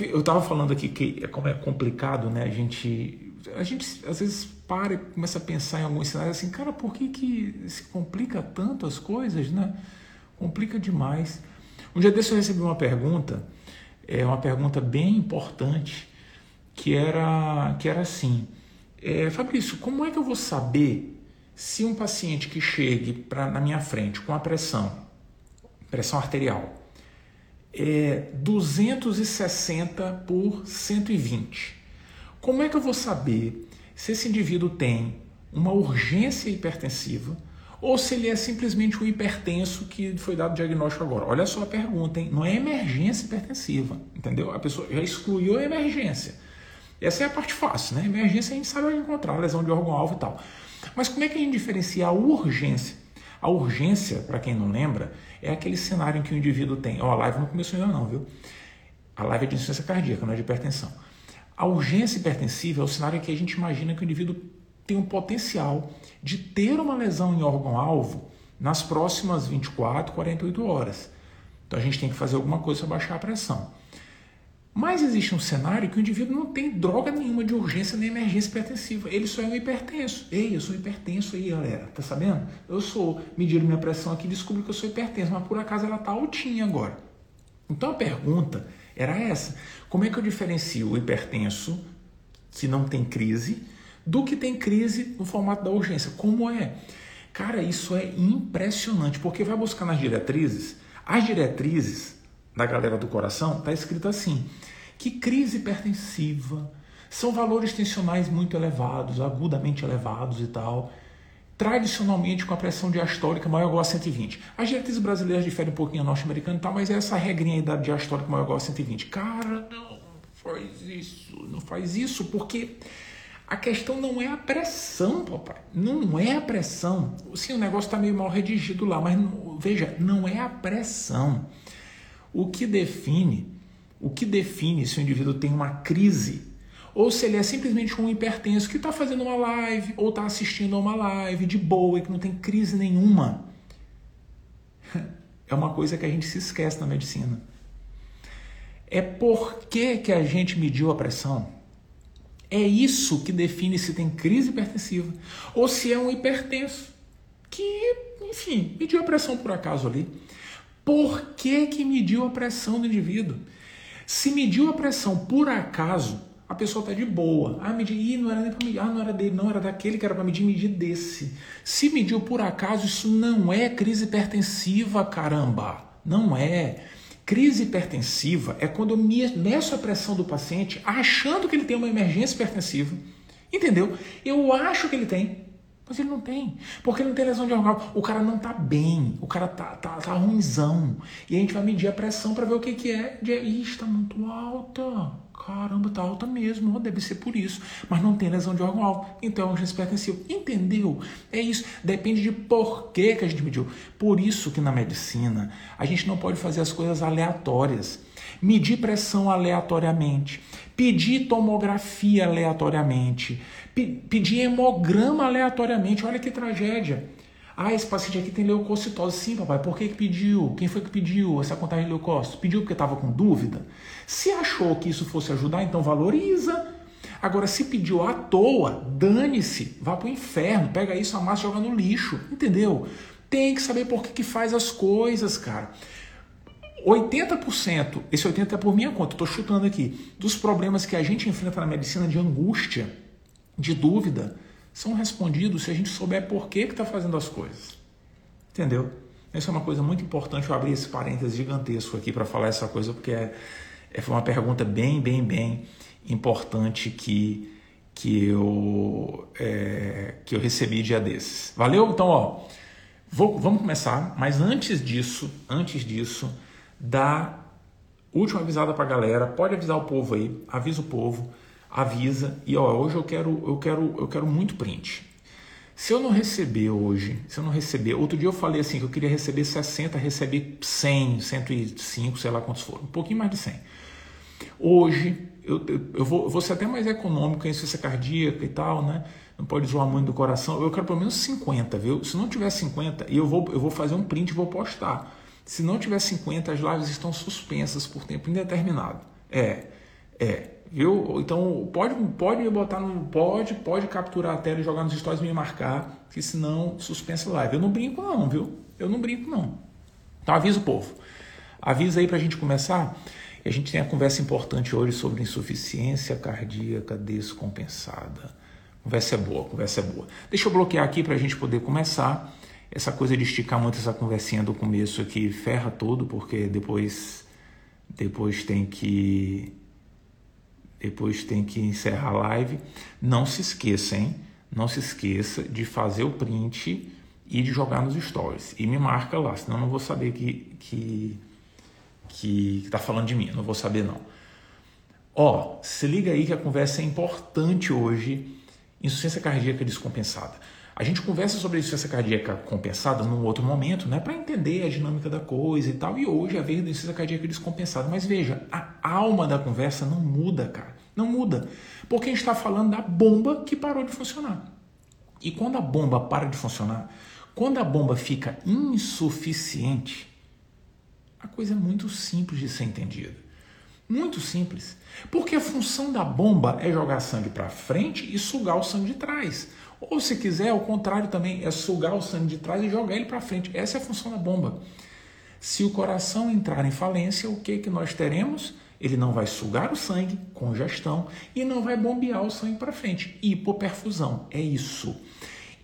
eu estava falando aqui que é como é complicado, né? A gente, a gente às vezes para e começa a pensar em alguns cenários assim, cara, por que, que se complica tanto as coisas, né? Complica demais. Um dia desse eu recebi uma pergunta, é uma pergunta bem importante, que era, que era assim, é, Fabrício, como é que eu vou saber se um paciente que chegue pra, na minha frente com a pressão, pressão arterial, é 260 por 120, como é que eu vou saber se esse indivíduo tem uma urgência hipertensiva ou se ele é simplesmente um hipertenso que foi dado diagnóstico agora. Olha só a pergunta, hein? Não é emergência hipertensiva, entendeu? A pessoa já excluiu a emergência. Essa é a parte fácil, né? Emergência a gente sabe onde encontrar, lesão de órgão-alvo e tal. Mas como é que a gente diferencia a urgência? A urgência, para quem não lembra, é aquele cenário em que o indivíduo tem. Ó, a live não começou ainda não, viu? A live é de insuficiência cardíaca, não é de hipertensão. A urgência hipertensiva é o cenário em que a gente imagina que o indivíduo tem um potencial de ter uma lesão em órgão-alvo nas próximas 24, 48 horas. Então a gente tem que fazer alguma coisa para baixar a pressão. Mas existe um cenário que o indivíduo não tem droga nenhuma de urgência nem emergência hipertensiva. Ele só é um hipertenso. Ei, eu sou hipertenso aí, galera. Tá sabendo? Eu sou. Mediram minha pressão aqui e descobri que eu sou hipertenso, mas por acaso ela tá altinha agora. Então a pergunta era essa: como é que eu diferencio o hipertenso, se não tem crise, do que tem crise no formato da urgência? Como é? Cara, isso é impressionante, porque vai buscar nas diretrizes. As diretrizes da galera do coração, está escrito assim: que crise hipertensiva são valores tensionais muito elevados, agudamente elevados e tal, tradicionalmente com a pressão diastólica maior ou igual a 120. As diretrizes brasileiras diferem um pouquinho a norte-americana e tal, mas é essa regrinha aí da diastólica maior ou igual a 120. Cara, não faz isso, não faz isso, porque a questão não é a pressão, papai. Não é a pressão. Sim, o negócio está meio mal redigido lá, mas veja, não é a pressão. O que define, o que define se o indivíduo tem uma crise ou se ele é simplesmente um hipertenso que está fazendo uma live ou está assistindo a uma live de boa e que não tem crise nenhuma. É uma coisa que a gente se esquece na medicina. É por que, que a gente mediu a pressão. É isso que define se tem crise hipertensiva ou se é um hipertenso que, enfim, mediu a pressão por acaso ali. Por que, que mediu a pressão do indivíduo? Se mediu a pressão por acaso, a pessoa está de boa. Ah, medir, Ih, não era nem para medir. Ah, não era dele, não era daquele que era para medir, medir desse. Se mediu por acaso, isso não é crise hipertensiva, caramba. Não é. Crise hipertensiva é quando eu meço a pressão do paciente achando que ele tem uma emergência hipertensiva. Entendeu? Eu acho que ele tem. Mas ele não tem. Porque ele não tem lesão de órgão. O cara não tá bem. O cara tá, tá, tá ruimzão. E a gente vai medir a pressão para ver o que, que é. De, Ih, está muito alta. Caramba, tá alta mesmo. Deve ser por isso. Mas não tem lesão de órgão alto. Então é um urgência hipertensiva. Entendeu? É isso. Depende de por que, que a gente mediu. Por isso que na medicina a gente não pode fazer as coisas aleatórias. Medir pressão aleatoriamente. Pedir tomografia aleatoriamente pedir hemograma aleatoriamente. Olha que tragédia. Ah, esse paciente aqui tem leucocitose. Sim, papai. Por que, que pediu? Quem foi que pediu essa contagem de leucócitos? Pediu porque estava com dúvida? Se achou que isso fosse ajudar, então valoriza. Agora, se pediu à toa, dane-se. Vá para o inferno. Pega isso, amassa e joga no lixo. Entendeu? Tem que saber por que, que faz as coisas, cara. 80%, esse 80% é por minha conta, estou chutando aqui, dos problemas que a gente enfrenta na medicina de angústia, de dúvida são respondidos se a gente souber por que está fazendo as coisas. Entendeu? Essa é uma coisa muito importante. Eu abri esse parênteses gigantesco aqui para falar essa coisa, porque é, é, foi uma pergunta bem, bem, bem importante que, que, eu, é, que eu recebi dia desses. Valeu? Então, ó, vou, vamos começar, mas antes disso, antes disso, dá última avisada para a galera. Pode avisar o povo aí, avisa o povo avisa e ó, hoje eu quero eu quero eu quero muito print. Se eu não receber hoje, se eu não receber, outro dia eu falei assim que eu queria receber 60, receber 100, 105, sei lá quantos foram, um pouquinho mais de 100. Hoje eu, eu, eu vou, eu vou ser até mais econômico em insuficiência cardíaca e tal, né? Não pode zoar muito do coração. Eu quero pelo menos 50, viu? Se não tiver 50, eu vou, eu vou fazer um print e vou postar. Se não tiver 50, as lives estão suspensas por tempo indeterminado. É, É, viu? Então pode, pode botar no. Pode, pode capturar a tela e jogar nos stories e me marcar, que senão suspensa live. Eu não brinco, não, viu? Eu não brinco, não. Então avisa o povo. Avisa aí pra gente começar. E a gente tem a conversa importante hoje sobre insuficiência cardíaca descompensada. Conversa é boa, conversa é boa. Deixa eu bloquear aqui para a gente poder começar. Essa coisa de esticar muito essa conversinha do começo aqui ferra tudo, porque depois depois tem que depois tem que encerrar a live. Não se esqueça, hein? Não se esqueça de fazer o print e de jogar nos stories. E me marca lá, senão eu não vou saber que que que está falando de mim, não vou saber não. Ó, se liga aí que a conversa é importante hoje. Insuficiência cardíaca descompensada. A gente conversa sobre a insuficiência cardíaca compensada num outro momento, né, para entender a dinâmica da coisa e tal. E hoje a vez da insuficiência cardíaca descompensada. Mas veja, a alma da conversa não muda, cara. Não muda. Porque a gente está falando da bomba que parou de funcionar. E quando a bomba para de funcionar, quando a bomba fica insuficiente, a coisa é muito simples de ser entendida. Muito simples. Porque a função da bomba é jogar sangue para frente e sugar o sangue de trás. Ou se quiser, ao contrário também, é sugar o sangue de trás e jogar ele para frente. Essa é a função da bomba. Se o coração entrar em falência, o que, que nós teremos? Ele não vai sugar o sangue, congestão, e não vai bombear o sangue para frente. Hipoperfusão. É isso.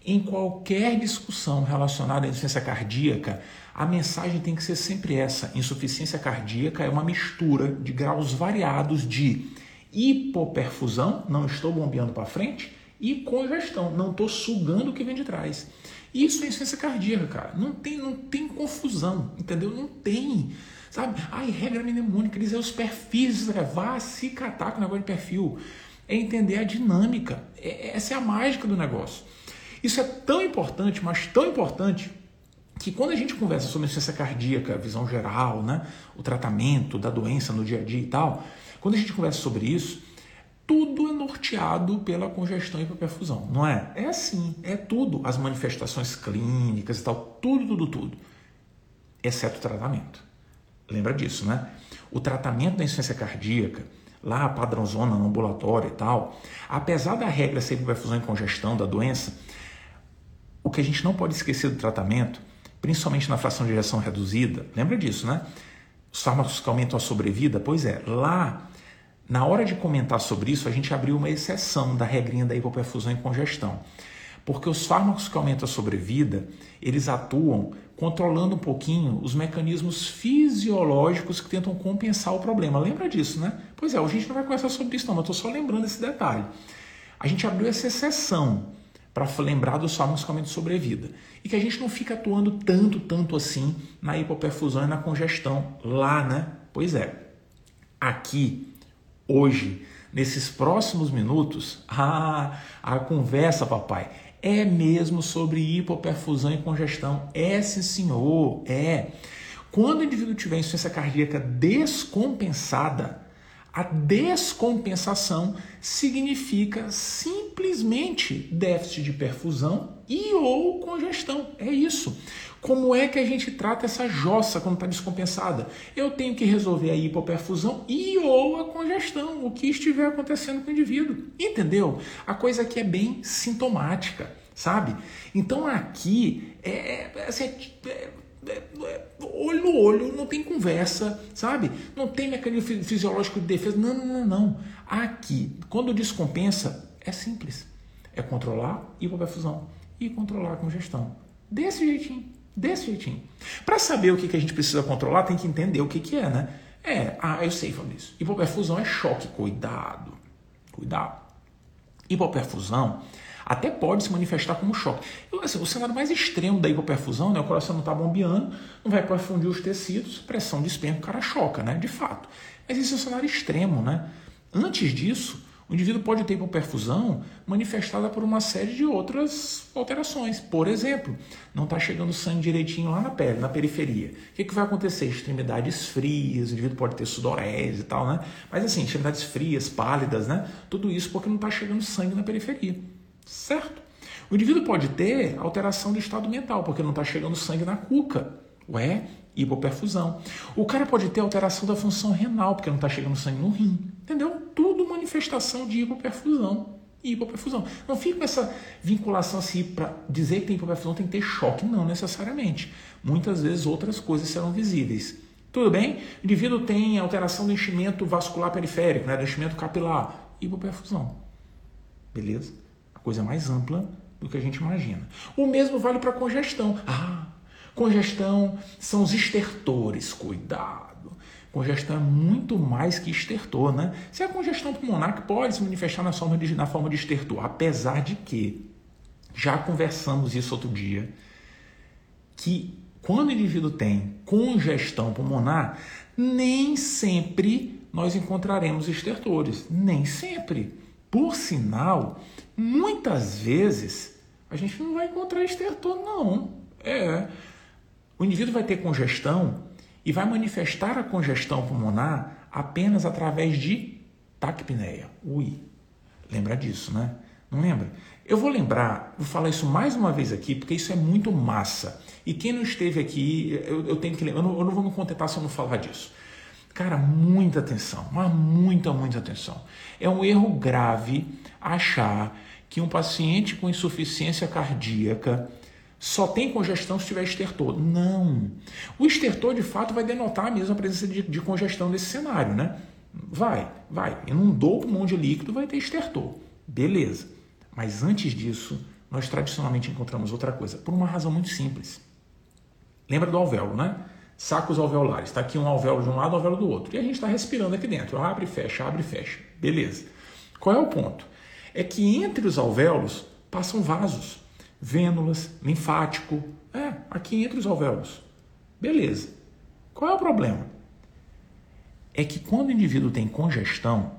Em qualquer discussão relacionada à insuficiência cardíaca, a mensagem tem que ser sempre essa: insuficiência cardíaca é uma mistura de graus variados de hipoperfusão, não estou bombeando para frente, e congestão, não estou sugando o que vem de trás. Isso é insuficiência cardíaca, cara. Não tem, não tem confusão, entendeu? Não tem. Sabe? Ai, regra mnemônica, dizer os perfis, vá se catar com o negócio de perfil. É entender a dinâmica. É, essa é a mágica do negócio. Isso é tão importante, mas tão importante, que quando a gente conversa sobre insuficiência cardíaca, visão geral, né, o tratamento da doença no dia a dia e tal, quando a gente conversa sobre isso, tudo é norteado pela congestão e hiperperfusão, não é? É assim, é tudo, as manifestações clínicas e tal, tudo, tudo, tudo, exceto o tratamento. Lembra disso, né? O tratamento da insuficiência cardíaca, lá padrãozona no ambulatório e tal, apesar da regra ser hiperperfusão e congestão da doença, o que a gente não pode esquecer do tratamento, principalmente na fração de ejeção reduzida, lembra disso, né? Os fármacos que aumentam a sobrevida, pois é, lá, na hora de comentar sobre isso, a gente abriu uma exceção da regrinha da hipoperfusão e congestão. Porque os fármacos que aumentam a sobrevida, eles atuam controlando um pouquinho os mecanismos fisiológicos que tentam compensar o problema. Lembra disso, né? Pois é, hoje a gente não vai conversar sobre isso não, mas estou só lembrando esse detalhe. A gente abriu essa exceção para lembrar dos fármacos que aumentam sobrevida. E que a gente não fica atuando tanto, tanto assim na hipoperfusão e na congestão lá, né? Pois é. Aqui, hoje, nesses próximos minutos, ah, a conversa, papai, é mesmo sobre hipoperfusão e congestão. É, sim, senhor, é. Quando o indivíduo tiver insuficiência cardíaca descompensada, a descompensação significa simplesmente déficit de perfusão e ou congestão. É isso. Como é que a gente trata essa jossa quando está descompensada? Eu tenho que resolver a hipoperfusão e ou a congestão, o que estiver acontecendo com o indivíduo. Entendeu? A coisa aqui é bem sintomática, sabe? Então aqui é, é, assim, é é, é, olho no olho, não tem conversa, sabe? Não tem mecanismo fisiológico de defesa. Não, não, não, não. Aqui, quando descompensa, é simples. É controlar hipoperfusão e controlar a congestão. Desse jeitinho, desse jeitinho. Para saber o que, que a gente precisa controlar, tem que entender o que, que é, né? É, ah, eu sei, Fabrício. Hipoperfusão é choque. Cuidado, cuidado. Hipoperfusão até pode se manifestar como choque. Assim, o cenário mais extremo da hipoperfusão, né, o coração não está bombeando, não vai perfundir os tecidos, pressão de espirro, o cara choca, né, de fato. Mas esse é o cenário extremo. Né? Antes disso, o indivíduo pode ter hipoperfusão manifestada por uma série de outras alterações. Por exemplo, não está chegando sangue direitinho lá na pele, na periferia. O que, que vai acontecer? Extremidades frias, o indivíduo pode ter sudorese e tal, né? Mas assim, extremidades frias, pálidas, né? Tudo isso porque não está chegando sangue na periferia certo? O indivíduo pode ter alteração de estado mental, porque não está chegando sangue na cuca. Ué, hipoperfusão. O cara pode ter alteração da função renal, porque não está chegando sangue no rim. Entendeu? Tudo manifestação de hipoperfusão e hipoperfusão. Não fica com essa vinculação assim para dizer que tem hipoperfusão tem que ter choque, não necessariamente. Muitas vezes outras coisas serão visíveis. Tudo bem? O indivíduo tem alteração do enchimento vascular periférico, né, do enchimento capilar, hipoperfusão. Beleza? A coisa mais ampla do que a gente imagina. O mesmo vale para congestão. Ah, congestão são os estertores. Cuidado. Congestão é muito mais que estertor, né? Se a congestão pulmonar que pode se manifestar na forma, de, na forma de estertor, apesar de que já conversamos isso outro dia, que quando o indivíduo tem congestão pulmonar, nem sempre nós encontraremos estertores, nem sempre. Por sinal, muitas vezes a gente não vai encontrar estertor, não. É. O indivíduo vai ter congestão e vai manifestar a congestão pulmonar apenas através de taquipneia. Ui, lembra disso, né? Não lembra? Eu vou lembrar, vou falar isso mais uma vez aqui, porque isso é muito massa. E quem não esteve aqui, eu, eu tenho que lembrar, eu não, eu não vou me contentar se eu não falar disso. Cara, muita atenção, mas muita, muita atenção. É um erro grave achar que um paciente com insuficiência cardíaca só tem congestão se tiver estertor. Não. O estertor, de fato, vai denotar a presença de, de congestão nesse cenário, né? Vai, vai. Inundou o pulmão de líquido, vai ter estertor. Beleza. Mas antes disso, nós tradicionalmente encontramos outra coisa, por uma razão muito simples. Lembra do alvéolo, né? Sacos alveolares. Está aqui um alvéolo de um lado, um alvéolo do outro. E a gente está respirando aqui dentro. Abre e fecha, abre e fecha. Beleza. Qual é o ponto? É que entre os alvéolos passam vasos, vênulas, linfático. É, aqui entre os alvéolos. Beleza. Qual é o problema? É que quando o indivíduo tem congestão,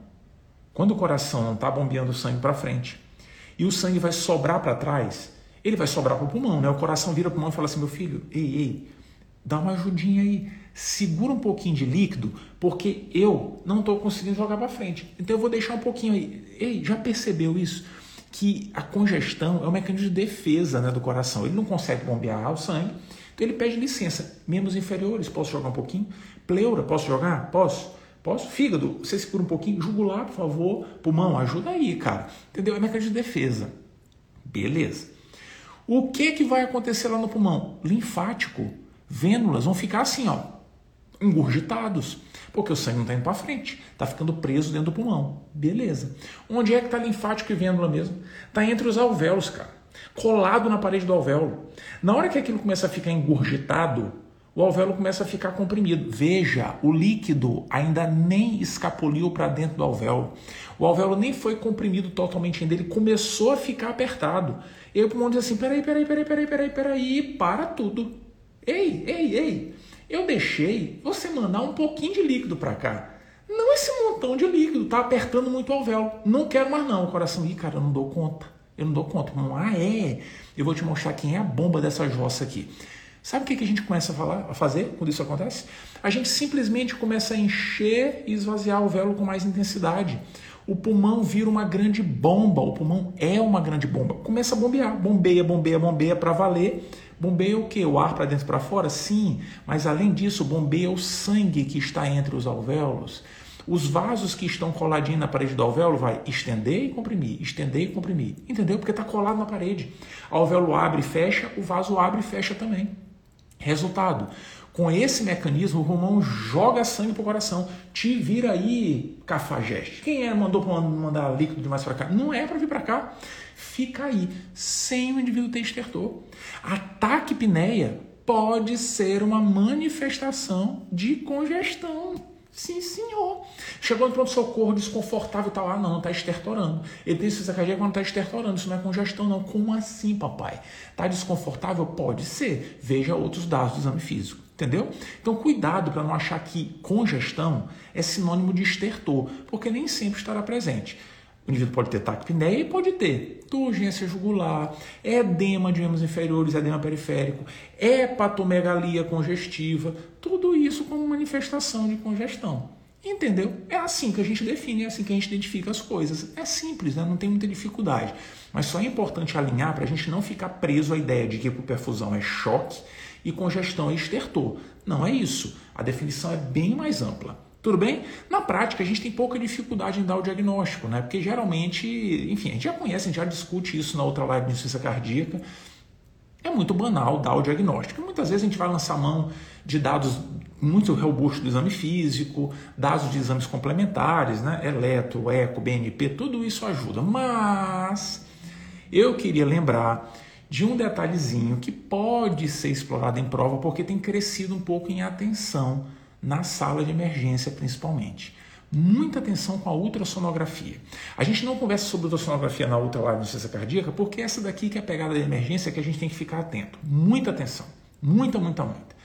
quando o coração não está bombeando sangue para frente, e o sangue vai sobrar para trás, ele vai sobrar para o pulmão, né? O coração vira para o pulmão e fala assim: meu filho, ei, ei, dá uma ajudinha aí, segura um pouquinho de líquido, porque eu não estou conseguindo jogar para frente. Então eu vou deixar um pouquinho aí. Ei, já percebeu isso? Que a congestão é um mecanismo de defesa né, do coração. Ele não consegue bombear o sangue, então ele pede licença. Membros inferiores, posso jogar um pouquinho? Pleura, posso jogar? Posso? Posso? Fígado, você segura um pouquinho. Jugular, por favor. Pulmão, ajuda aí, cara. Entendeu? É mecanismo de defesa. Beleza. O que, que vai acontecer lá no pulmão? Linfático. Vênulas vão ficar assim, ó, engurgitados. Porque o sangue não está indo para frente. Está ficando preso dentro do pulmão. Beleza. Onde é que está linfático e vênula mesmo? Está entre os alvéolos, cara. Colado na parede do alvéolo. Na hora que aquilo começa a ficar engurgitado, o alvéolo começa a ficar comprimido. Veja, o líquido ainda nem escapuliu para dentro do alvéolo. O alvéolo nem foi comprimido totalmente ainda, ele começou a ficar apertado. E o pulmão diz assim: peraí, peraí, peraí, peraí, peraí, peraí, para tudo. Ei, ei, ei, eu deixei você mandar um pouquinho de líquido para cá. Não esse montão de líquido, tá apertando muito o alvéolo. Não quero mais não. O coração, ih, cara, eu não dou conta. Eu não dou conta. Ah, é? Eu vou te mostrar quem é a bomba dessa jossa aqui. Sabe o que a gente começa a, falar, a fazer quando isso acontece? A gente simplesmente começa a encher e esvaziar o véolo com mais intensidade. O pulmão vira uma grande bomba, o pulmão é uma grande bomba. Começa a bombear, bombeia, bombeia, bombeia para valer. Bombeia o que? O ar para dentro para fora? Sim, mas além disso, bombeia o sangue que está entre os alvéolos. Os vasos que estão coladinhos na parede do alvéolo vai estender e comprimir, estender e comprimir. Entendeu? Porque está colado na parede. O alvéolo abre e fecha, o vaso abre e fecha também. Resultado, com esse mecanismo, o pulmão joga sangue para o coração. Te vira aí, cafajeste. Quem é mandou mandar líquido demais para cá? Não é para vir para cá. Fica aí, sem o indivíduo ter estertor. A taquipneia pode ser uma manifestação de congestão. Sim, senhor. Chegou no pronto-socorro desconfortável e tal. Ah, não, está estertorando. Ele tem insuficiência cardíaca quando está estertorando. Isso não é congestão, não. Como assim, papai? Está desconfortável? Pode ser. Veja outros dados do exame físico. Entendeu? Então, cuidado para não achar que congestão é sinônimo de estertor, porque nem sempre estará presente. O indivíduo pode ter taquipneia e pode ter turgência jugular, edema de membros inferiores, edema periférico, hepatomegalia congestiva, tudo isso como manifestação de congestão. Entendeu? É assim que a gente define, é assim que a gente identifica as coisas. É simples, né? não tem muita dificuldade. Mas só é importante alinhar para a gente não ficar preso à ideia de que hipoperfusão é choque e congestão e estertor. Não é isso. A definição é bem mais ampla. Tudo bem? Na prática, a gente tem pouca dificuldade em dar o diagnóstico, né? Porque geralmente, enfim, a gente já conhece, a gente já discute isso na outra live de insuficiência cardíaca. É muito banal dar o diagnóstico. Muitas vezes a gente vai lançar mão de dados muito robustos do exame físico, dados de exames complementares, né? Eletro, eco, BNP, tudo isso ajuda. Mas eu queria lembrar de um detalhezinho que pode ser explorado em prova porque tem crescido um pouco em atenção na sala de emergência principalmente. Muita atenção com a ultrassonografia. A gente não conversa sobre ultrassonografia na ultralive ciência cardíaca porque essa daqui que é a pegada de emergência que a gente tem que ficar atento. Muita atenção. Muita, muita, muita.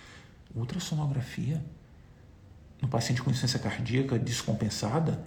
Ultrassonografia no paciente com insuficiência cardíaca descompensada?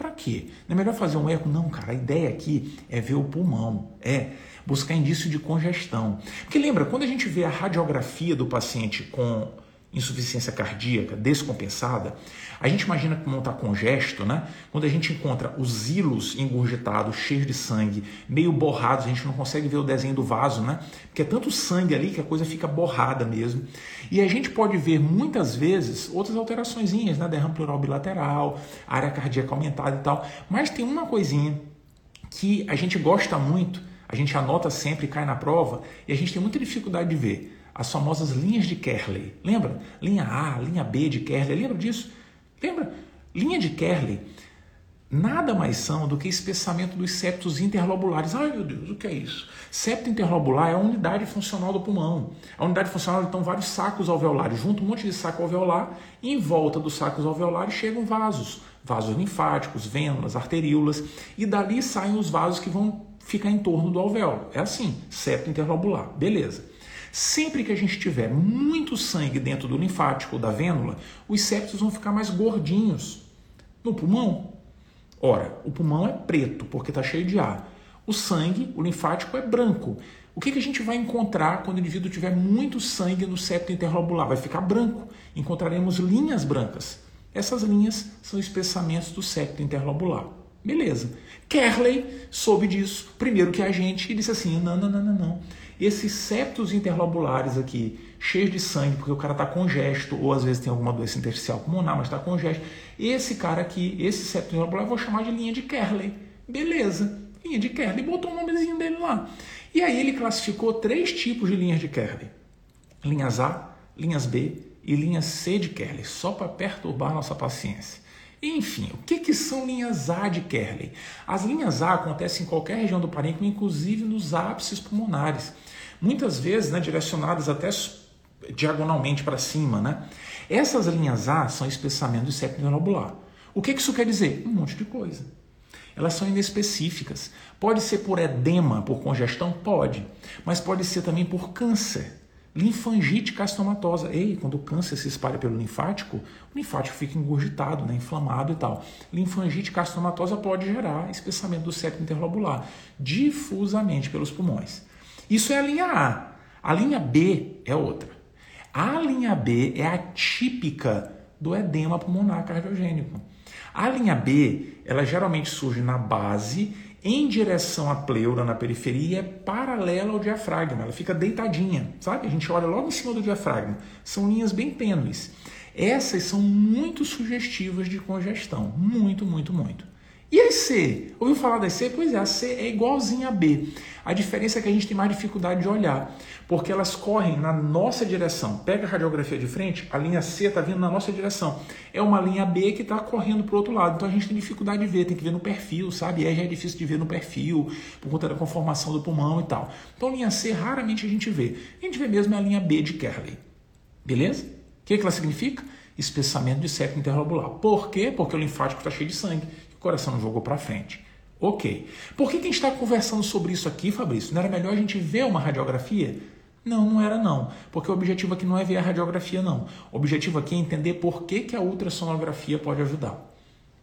Para quê? Não é melhor fazer um eco? Não, cara, a ideia aqui é ver o pulmão, é buscar indício de congestão. Porque lembra, quando a gente vê a radiografia do paciente com insuficiência cardíaca descompensada, a gente imagina como está congesto, né? Quando a gente encontra os hilos engurgitados, cheios de sangue, meio borrados, a gente não consegue ver o desenho do vaso, né? Porque é tanto sangue ali que a coisa fica borrada mesmo. E a gente pode ver muitas vezes outras alterações, né? Derrame pleural bilateral, área cardíaca aumentada e tal. Mas tem uma coisinha que a gente gosta muito, a gente anota sempre, cai na prova, e a gente tem muita dificuldade de ver as famosas linhas de Kerley. Lembra? Linha A, linha B de Kerley. Lembra disso? Lembra? Linha de Kerley nada mais são do que espessamento dos septos interlobulares. Ai meu Deus, o que é isso? Septo interlobular é a unidade funcional do pulmão. A unidade funcional estão vários sacos alveolares, junto um monte de saco alveolar, e em volta dos sacos alveolares chegam vasos, vasos linfáticos, vênulas, arteríolas, e dali saem os vasos que vão ficar em torno do alvéolo. É assim, septo interlobular. Beleza. Sempre que a gente tiver muito sangue dentro do linfático ou da vênula, os septos vão ficar mais gordinhos. No pulmão, ora, o pulmão é preto porque está cheio de ar. O sangue, o linfático é branco. O que, que a gente vai encontrar quando o indivíduo tiver muito sangue no septo interlobular? Vai ficar branco. Encontraremos linhas brancas. Essas linhas são espessamentos do septo interlobular. Beleza. Kerley soube disso primeiro que a gente e disse assim: não, não, não, não, não. Esses septos interlobulares aqui, cheios de sangue, porque o cara está congesto, ou às vezes tem alguma doença intersticial pulmonar, mas está congesto. Esse cara aqui, esse septo interlobular, eu vou chamar de linha de Kerley. Beleza, linha de Kerley. Botou o nomezinho dele lá. E aí ele classificou três tipos de linhas de Kerley: linhas A, linhas B e linhas C de Kerley, só para perturbar nossa paciência. Enfim, o que, que são linhas A de Kerley? As linhas A acontecem em qualquer região do parênquima, inclusive nos ápices pulmonares. Muitas vezes né, direcionadas até diagonalmente para cima. Né? Essas linhas A são espessamento do septo neurobular. O que, que isso quer dizer? Um monte de coisa. Elas são inespecíficas. Pode ser por edema, por congestão? Pode. Mas pode ser também por câncer. Linfangite castomatosa. Ei, quando o câncer se espalha pelo linfático, o linfático fica engurgitado, né, inflamado e tal. Linfangite castomatosa pode gerar espessamento do septo interlobular difusamente pelos pulmões. Isso é a linha A. A linha B é outra. A linha B é a típica do edema pulmonar cardiogênico. A linha B, ela geralmente surge na base em direção à pleura na periferia é paralela ao diafragma, ela fica deitadinha, sabe? A gente olha logo em cima do diafragma. São linhas bem tênues. Essas são muito sugestivas de congestão, muito, muito, muito. E a C? Ouviu falar da C? Pois é, a C é igualzinha a B. A diferença é que a gente tem mais dificuldade de olhar, porque elas correm na nossa direção. Pega a radiografia de frente, a linha C está vindo na nossa direção. É uma linha B que está correndo para o outro lado. Então a gente tem dificuldade de ver, tem que ver no perfil, sabe? Já é difícil de ver no perfil, por conta da conformação do pulmão e tal. Então linha C raramente a gente vê. A gente vê mesmo a linha B de Kerley. Beleza? O que, que ela significa? Espessamento de septo interlobular. Por quê? Porque o linfático está cheio de sangue coração jogou para frente. Ok. Por que, que a gente está conversando sobre isso aqui, Fabrício? Não era melhor a gente ver uma radiografia? Não, não era não. Porque o objetivo aqui não é ver a radiografia, não. O objetivo aqui é entender por que, que a ultrassonografia pode ajudar.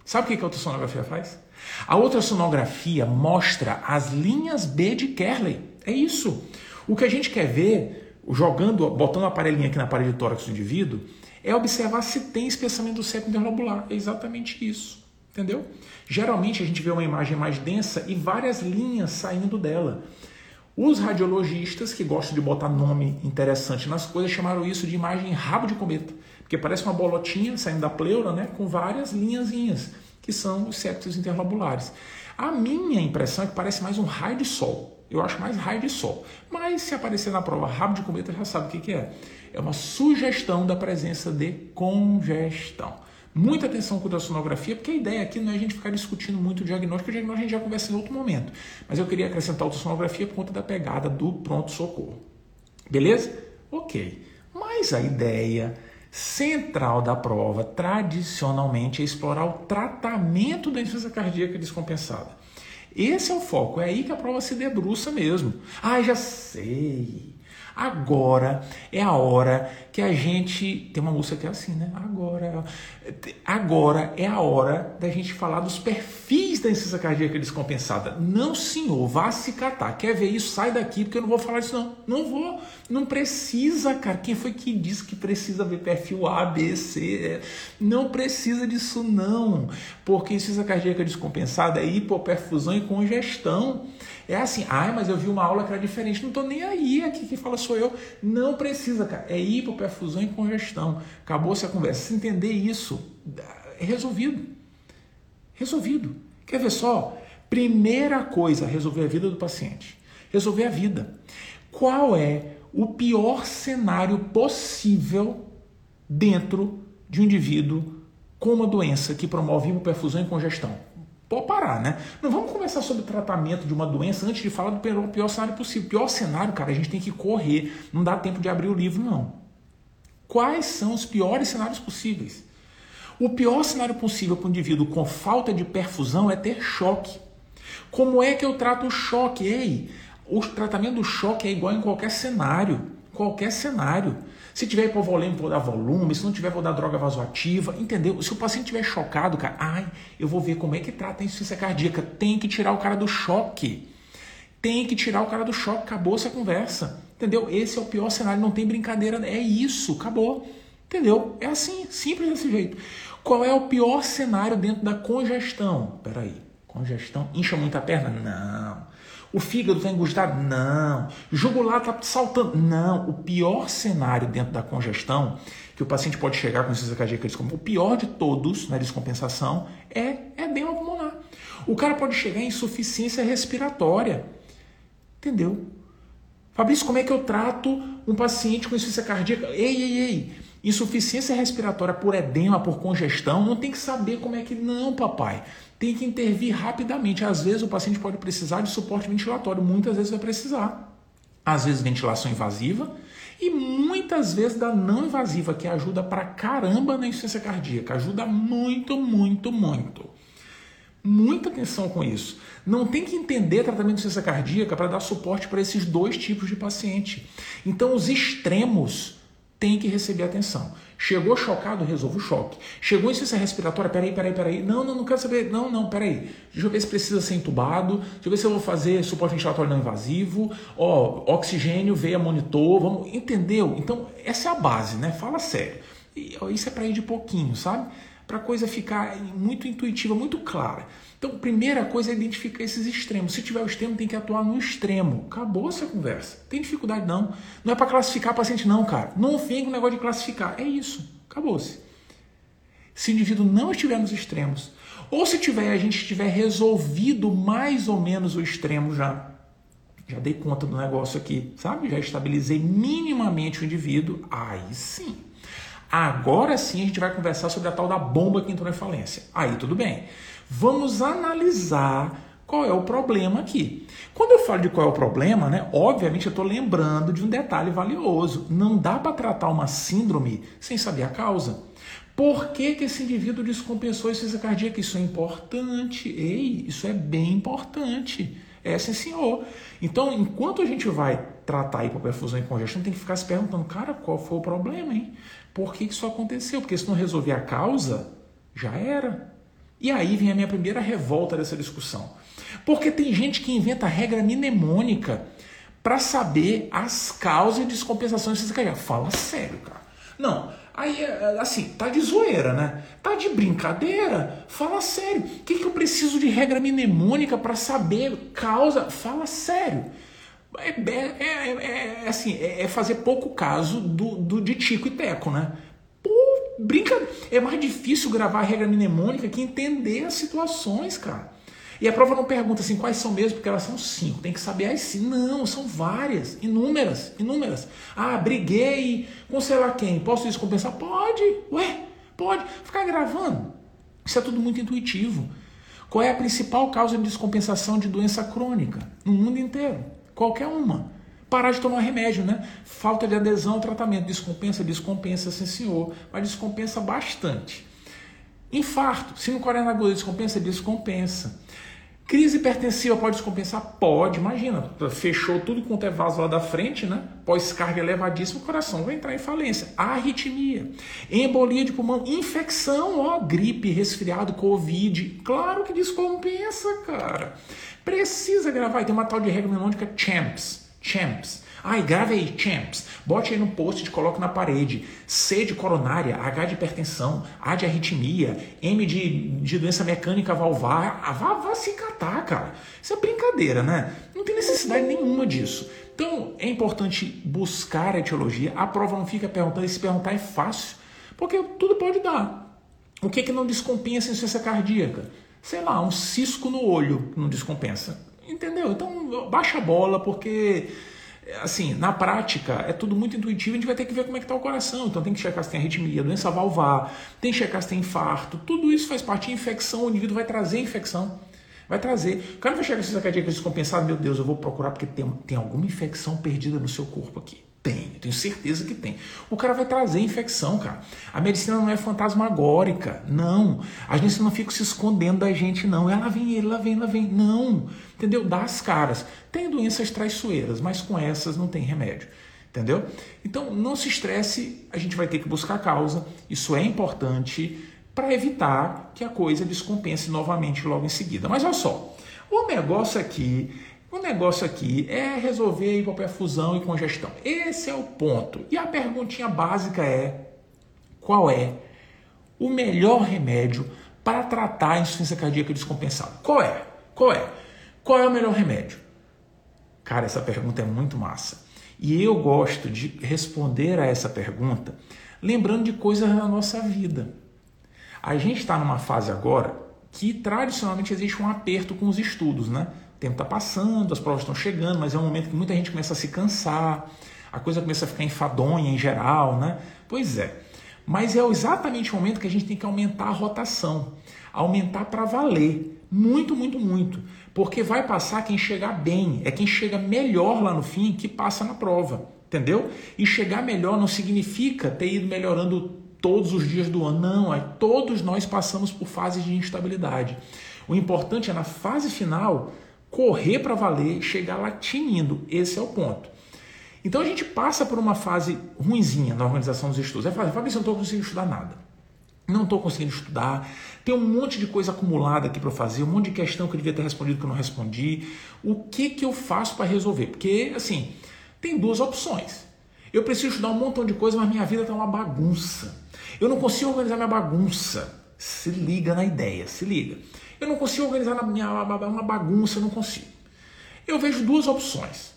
Sabe o que, que a ultrassonografia faz? A ultrassonografia mostra as linhas B de Kerley. É isso. O que a gente quer ver, jogando, botando o aparelhinho aqui na parede do tórax do indivíduo, é observar se tem espessamento do septo interlobular. É exatamente isso. Entendeu? Geralmente a gente vê uma imagem mais densa e várias linhas saindo dela. Os radiologistas, que gostam de botar nome interessante nas coisas, chamaram isso de imagem rabo de cometa, porque parece uma bolotinha saindo da pleura, né, com várias linhazinhas, que são os septos interlobulares. A minha impressão é que parece mais um raio de sol. Eu acho mais raio de sol. Mas se aparecer na prova rabo de cometa, já sabe o que, que é. É uma sugestão da presença de congestão. Muita atenção com a ultrassonografia, porque a ideia aqui não é a gente ficar discutindo muito o diagnóstico, o diagnóstico a gente já conversa em outro momento. Mas eu queria acrescentar a ultrassonografia por conta da pegada do pronto-socorro. Beleza? Ok. Mas a ideia central da prova, tradicionalmente, é explorar o tratamento da insuficiência cardíaca descompensada. Esse é o foco, é aí que a prova se debruça mesmo. Ah, já sei. Agora é a hora que a gente. Tem uma música que é assim, né? Agora, agora é a hora da gente falar dos perfis da insuficiência cardíaca descompensada. Não, senhor, vá se catar. Quer ver isso? Sai daqui, porque eu não vou falar isso, não. Não vou. Não precisa, cara. Quem foi que disse que precisa ver perfil A, B, C? Não precisa disso, não. Porque insuficiência cardíaca descompensada é hipoperfusão e congestão. É assim, ai, mas eu vi uma aula que era diferente, não estou nem aí, aqui quem fala sou eu. Não precisa, cara. É hipoperfusão e congestão. Acabou-se a conversa. Se entender isso, é resolvido. Resolvido. Quer ver só? Primeira coisa, resolver a vida do paciente. Resolver a vida. Qual é o pior cenário possível dentro de um indivíduo com uma doença que promove hipoperfusão e congestão? Pode parar, né? Não vamos conversar sobre tratamento de uma doença antes de falar do pior, pior cenário possível. Pior cenário, cara, a gente tem que correr. Não dá tempo de abrir o livro, não. Quais são os piores cenários possíveis? O pior cenário possível para um indivíduo com falta de perfusão é ter choque. Como é que eu trato o choque? Ei, o tratamento do choque é igual em qualquer cenário. Qualquer cenário. Se tiver hipovolêmico, vou dar volume. Se não tiver, vou dar droga vasoativa. Entendeu? Se o paciente estiver chocado, cara, ai, eu vou ver como é que trata a insuficiência cardíaca. Tem que tirar o cara do choque. Tem que tirar o cara do choque. Acabou essa conversa. Entendeu? Esse é o pior cenário. Não tem brincadeira. É isso. Acabou. Entendeu? É assim. Simples desse jeito. Qual é o pior cenário dentro da congestão? Peraí. Congestão. Incha muito a perna? Não. O fígado está engustado? Não. O jugular está saltando? Não. O pior cenário dentro da congestão que o paciente pode chegar com insuficiência cardíaca o pior de todos na descompensação é edema pulmonar. O cara pode chegar em insuficiência respiratória. Entendeu? Fabrício, como é que eu trato um paciente com insuficiência cardíaca? Ei, ei, ei. Insuficiência respiratória por edema, por congestão, não tem que saber como é que. Não, papai tem que intervir rapidamente. Às vezes o paciente pode precisar de suporte ventilatório, muitas vezes vai precisar. Às vezes ventilação invasiva e muitas vezes da não invasiva, que ajuda pra caramba na insuficiência cardíaca, ajuda muito, muito, muito. Muita atenção com isso. Não tem que entender tratamento de insuficiência cardíaca para dar suporte para esses dois tipos de paciente. Então os extremos têm que receber atenção. Chegou chocado, resolvo o choque. Chegou insuficiência respiratória, peraí, peraí, peraí. Não, não, não quero saber. Não, não, peraí. Deixa eu ver se precisa ser entubado. Deixa eu ver se eu vou fazer suporte ventilatório não invasivo. Ó, oxigênio, veia monitor. Vamos, entendeu? Então, essa é a base, né? Fala sério. E, isso é para ir de pouquinho, sabe? Para a coisa ficar muito intuitiva, muito clara. Então, primeira coisa é identificar esses extremos. Se tiver o extremo, tem que atuar no extremo. Acabou essa conversa. Tem dificuldade não. Não é para classificar paciente não, cara. Não vem com o negócio de classificar. É isso. Acabou-se. Se o indivíduo não estiver nos extremos, ou se tiver a gente tiver resolvido mais ou menos o extremo já, já dei conta do negócio aqui, sabe? Já estabilizei minimamente o indivíduo, aí sim. Agora sim a gente vai conversar sobre a tal da bomba que entrou em falência. Aí tudo bem. Vamos analisar qual é o problema aqui. Quando eu falo de qual é o problema, né, obviamente eu estou lembrando de um detalhe valioso. Não dá para tratar uma síndrome sem saber a causa. Por que, que esse indivíduo descompensou a insuficiência cardíaca? Isso é importante. Ei, isso é bem importante. É sim, senhor. Então, enquanto a gente vai tratar hipoperfusão e congestão, tem que ficar se perguntando, cara, qual foi o problema, hein? Por que isso aconteceu? Porque se não resolver a causa, já era. E aí vem a minha primeira revolta dessa discussão. Porque tem gente que inventa regra mnemônica para saber as causas de descompensação de. Fala sério, cara. Não, aí assim, tá de zoeira, né? Tá de brincadeira? Fala sério. O que, que eu preciso de regra mnemônica para saber causa? Fala sério. é, é, é, é assim, é, fazer pouco caso do, do, de Tico e Teco, né? Pô, brinca, é mais difícil gravar regra mnemônica que entender as situações, cara. E a prova não pergunta assim quais são mesmo, porque elas são cinco. Tem que saber as cinco. Não, são várias, inúmeras, inúmeras. Ah, briguei com sei lá quem. Posso descompensar? Pode. Ué, pode. Ficar gravando. Isso é tudo muito intuitivo. Qual é a principal causa de descompensação de doença crônica no mundo inteiro? Qualquer uma. Parar de tomar remédio, né? Falta de adesão ao tratamento. Descompensa, descompensa, sim senhor. Mas descompensa bastante. Infarto, sino coronariano agudo, descompensa, descompensa. Crise hipertensiva pode descompensar? Pode, imagina, fechou tudo quanto é vaso lá da frente, né? Pós-carga elevadíssima, o coração vai entrar em falência. Arritmia, embolia de pulmão, infecção, ó, gripe, resfriado, covid. Claro que descompensa, cara. Precisa gravar. E tem uma tal de regra mnemônica CHAMPS. CHAMPS. Ai, grave aí, champs. Bote aí no post e coloque na parede. C de coronária, H de hipertensão, A de arritmia, M de, de doença mecânica valvar. Ah, vá, vá se catar, cara. Isso é brincadeira, né? Não tem necessidade nenhuma disso. Então, é importante buscar a etiologia. A prova não fica perguntando, e se perguntar é fácil, porque tudo pode dar. O que, que não descompensa em insuficiência cardíaca? Sei lá, um cisco no olho não descompensa. Entendeu? Então, baixa a bola, porque assim, na prática, é tudo muito intuitivo, a gente vai ter que ver como é que está o coração. Então tem que checar se tem arritmia, doença valvar, tem que checar se tem infarto. Tudo isso faz parte de infecção, o indivíduo vai trazer infecção. Vai trazer. O cara vai chegar com essa cardíaca descompensado, meu Deus, eu vou procurar porque tem, tem alguma infecção perdida no seu corpo aqui. Tem, tenho certeza que tem. O cara vai trazer infecção, cara. A medicina não é fantasmagórica, não. A gente não fica se escondendo da gente, não. Ela vem, ela vem, ela vem. Não, entendeu? Dá as caras. Tem doenças traiçoeiras, mas com essas não tem remédio. Entendeu? Então não se estresse, a gente vai ter que buscar a causa. Isso é importante para evitar que a coisa descompense novamente logo em seguida. Mas olha só, o negócio aqui o negócio aqui é resolver fusão e congestão. Esse é o ponto. E a perguntinha básica é: qual é o melhor remédio para tratar a insuficiência cardíaca descompensada? Qual é? Qual é? Qual é o melhor remédio? Cara, essa pergunta é muito massa. E eu gosto de responder a essa pergunta lembrando de coisas da nossa vida. A gente está numa fase agora que tradicionalmente existe um aperto com os estudos, né? O tempo está passando, as provas estão chegando, mas é um momento que muita gente começa a se cansar, a coisa começa a ficar enfadonha em geral, né? Pois é. Mas é exatamente o momento que a gente tem que aumentar a rotação, aumentar para valer, muito, muito, muito, porque vai passar quem chegar bem, é quem chega melhor lá no fim que passa na prova, entendeu? E chegar melhor não significa ter ido melhorando todos os dias do ano, não, é todos nós passamos por fases de instabilidade. O importante é na fase final correr para valer, chegar lá tinindo. Esse é o ponto. Então a gente passa por uma fase ruinzinha na organização dos estudos. É fácil, Fabrício, eu não estou conseguindo estudar nada. Não estou conseguindo estudar, tem um monte de coisa acumulada aqui para fazer, um monte de questão que eu devia ter respondido que eu não respondi. O que, que eu faço para resolver? Porque, assim, tem duas opções. Eu preciso estudar um montão de coisa, mas minha vida está uma bagunça. Eu não consigo organizar minha bagunça. Se liga na ideia, se liga. Eu não consigo organizar na minha, uma bagunça, eu não consigo. Eu vejo duas opções.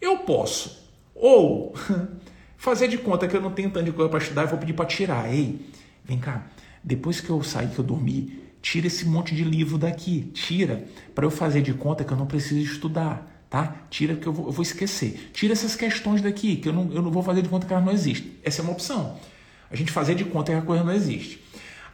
Eu posso ou fazer de conta que eu não tenho tanto de coisa para estudar e vou pedir para tirar. Ei, vem cá, depois que eu sair, que eu dormi, tira esse monte de livro daqui, tira, para eu fazer de conta que eu não preciso estudar, tá? Tira que eu vou, eu vou esquecer. Tira essas questões daqui, que eu não, eu não vou fazer de conta que elas não existem. Essa é uma opção. A gente fazer de conta que a coisa não existe.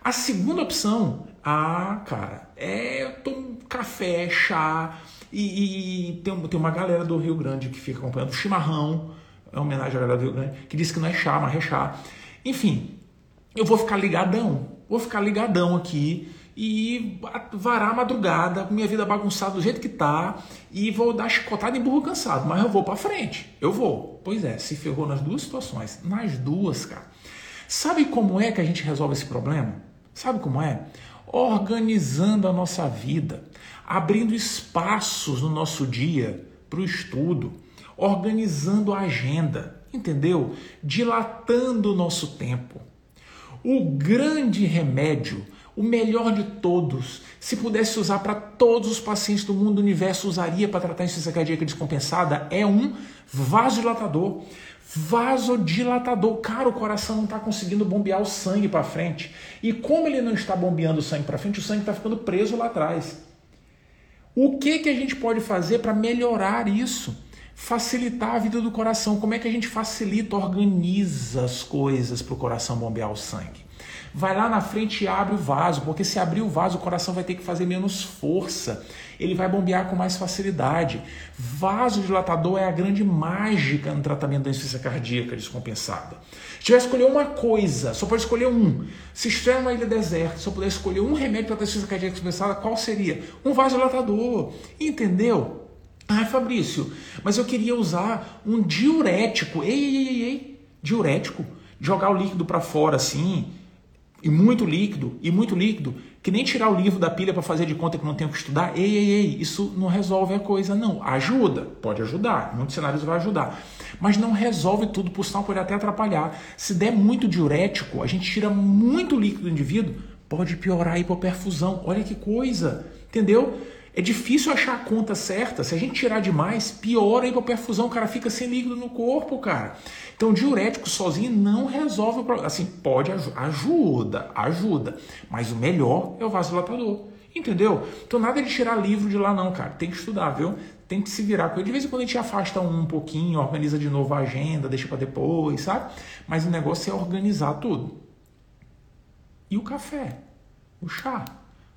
A segunda opção, ah, cara, é tomo café, chá, e, e tem, tem uma galera do Rio Grande que fica acompanhando o chimarrão, é uma homenagem à galera do Rio Grande, que diz que não é chá, mas é chá. Enfim, eu vou ficar ligadão, vou ficar ligadão aqui e varar a madrugada, com minha vida bagunçada do jeito que tá, e vou dar chicotada em burro cansado, mas eu vou para frente, eu vou. Pois é, se ferrou nas duas situações, nas duas, cara. Sabe como é que a gente resolve esse problema? Sabe como é? Organizando a nossa vida, abrindo espaços no nosso dia para o estudo, organizando a agenda, entendeu? Dilatando o nosso tempo. O grande remédio, o melhor de todos. Se pudesse usar para todos os pacientes do mundo do universo, usaria para tratar insuficiência cardíaca descompensada, é um vasodilatador. Vasodilatador. Cara, o coração não está conseguindo bombear o sangue para frente. E como ele não está bombeando o sangue para frente, o sangue está ficando preso lá atrás. O que, que a gente pode fazer para melhorar isso? Facilitar a vida do coração. Como é que a gente facilita, organiza as coisas para o coração bombear o sangue? Vai lá na frente e abre o vaso, porque se abrir o vaso, o coração vai ter que fazer menos força. Ele vai bombear com mais facilidade. Vasodilatador é a grande mágica no tratamento da insuficiência cardíaca descompensada. Se tiver escolher uma coisa, só pode escolher um. Se estiver numa ilha deserta, se eu puder escolher um remédio para a insuficiência cardíaca descompensada, qual seria? Um vasodilatador. Entendeu? Ah, Fabrício, mas eu queria usar um diurético. Ei, ei, ei, ei. Diurético. Jogar o líquido para fora assim e muito líquido, e muito líquido, que nem tirar o livro da pilha para fazer de conta que não tenho que estudar, ei, ei, ei, isso não resolve a coisa, não. Ajuda, pode ajudar, muitos cenários vai ajudar, mas não resolve tudo, por sinal pode até atrapalhar. Se der muito diurético, a gente tira muito líquido do indivíduo, pode piorar a hipoperfusão. Olha que coisa, entendeu? É difícil achar a conta certa. Se a gente tirar demais, piora a hipoperfusão, o cara fica sem líquido no corpo, cara. Então, diurético sozinho não resolve o problema. Assim, pode ajuda, ajuda, mas o melhor é o vasodilatador. Entendeu? Então, nada de tirar livro de lá, não, cara. Tem que estudar, viu? Tem que se virar com ele. De vez em quando a gente afasta um, um pouquinho, organiza de novo a agenda, deixa para depois, sabe? Mas o negócio é organizar tudo. E o café? O chá?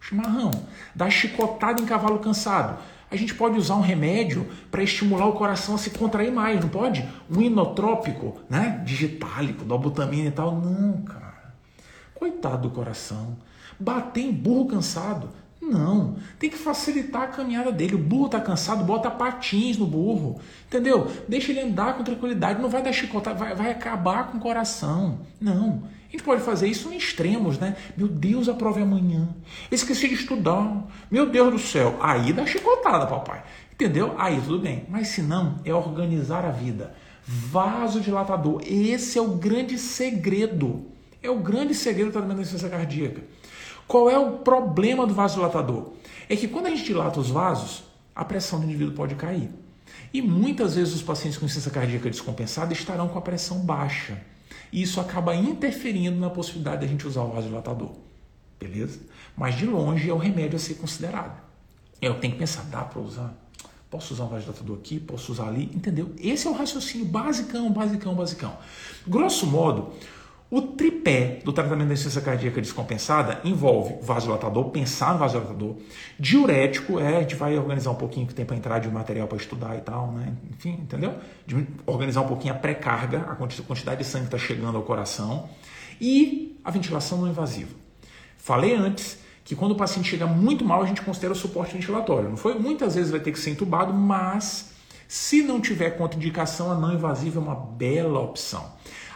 Chimarrão, dá chicotada em cavalo cansado. A gente pode usar um remédio para estimular o coração a se contrair mais, não pode? Um inotrópico, né? Digitálico, dobutamina e tal. Não, cara. Coitado do coração. Bater em burro cansado. Não, tem que facilitar a caminhada dele. O burro está cansado, bota patins no burro, entendeu? Deixa ele andar com tranquilidade, não vai dar chicotada, vai, vai acabar com o coração. Não, a gente pode fazer isso em extremos, né? Meu Deus, a prova é amanhã. Esqueci de estudar. Meu Deus do céu. Aí dá chicotada, papai. Entendeu? Aí tudo bem. Mas se não, é organizar a vida. Vasodilatador. Esse é o grande segredo. É o grande segredo do tratamento da insuficiência cardíaca. Qual é o problema do vasodilatador? É que quando a gente dilata os vasos, a pressão do indivíduo pode cair. E muitas vezes os pacientes com insuficiência cardíaca descompensada estarão com a pressão baixa. E isso acaba interferindo na possibilidade de a gente usar o vasodilatador. Beleza? Mas de longe é o remédio a ser considerado. Eu tenho que pensar, dá para usar? Posso usar um vasodilatador aqui, posso usar ali, entendeu? Esse é o raciocínio basicão, basicão, basicão. Grosso modo, o tripé do tratamento da insuficiência cardíaca descompensada envolve vasodilatador, pensar no vasodilatador, diurético, é, a gente vai organizar um pouquinho que tem para entrar de material para estudar e tal, né? Enfim, entendeu? De organizar um pouquinho a pré-carga, a quantidade de sangue que está chegando ao coração, e a ventilação não invasiva. Falei antes que quando o paciente chega muito mal, a gente considera o suporte ventilatório. Não foi? Muitas vezes vai ter que ser entubado, mas se não tiver contraindicação, a não invasiva é uma bela opção.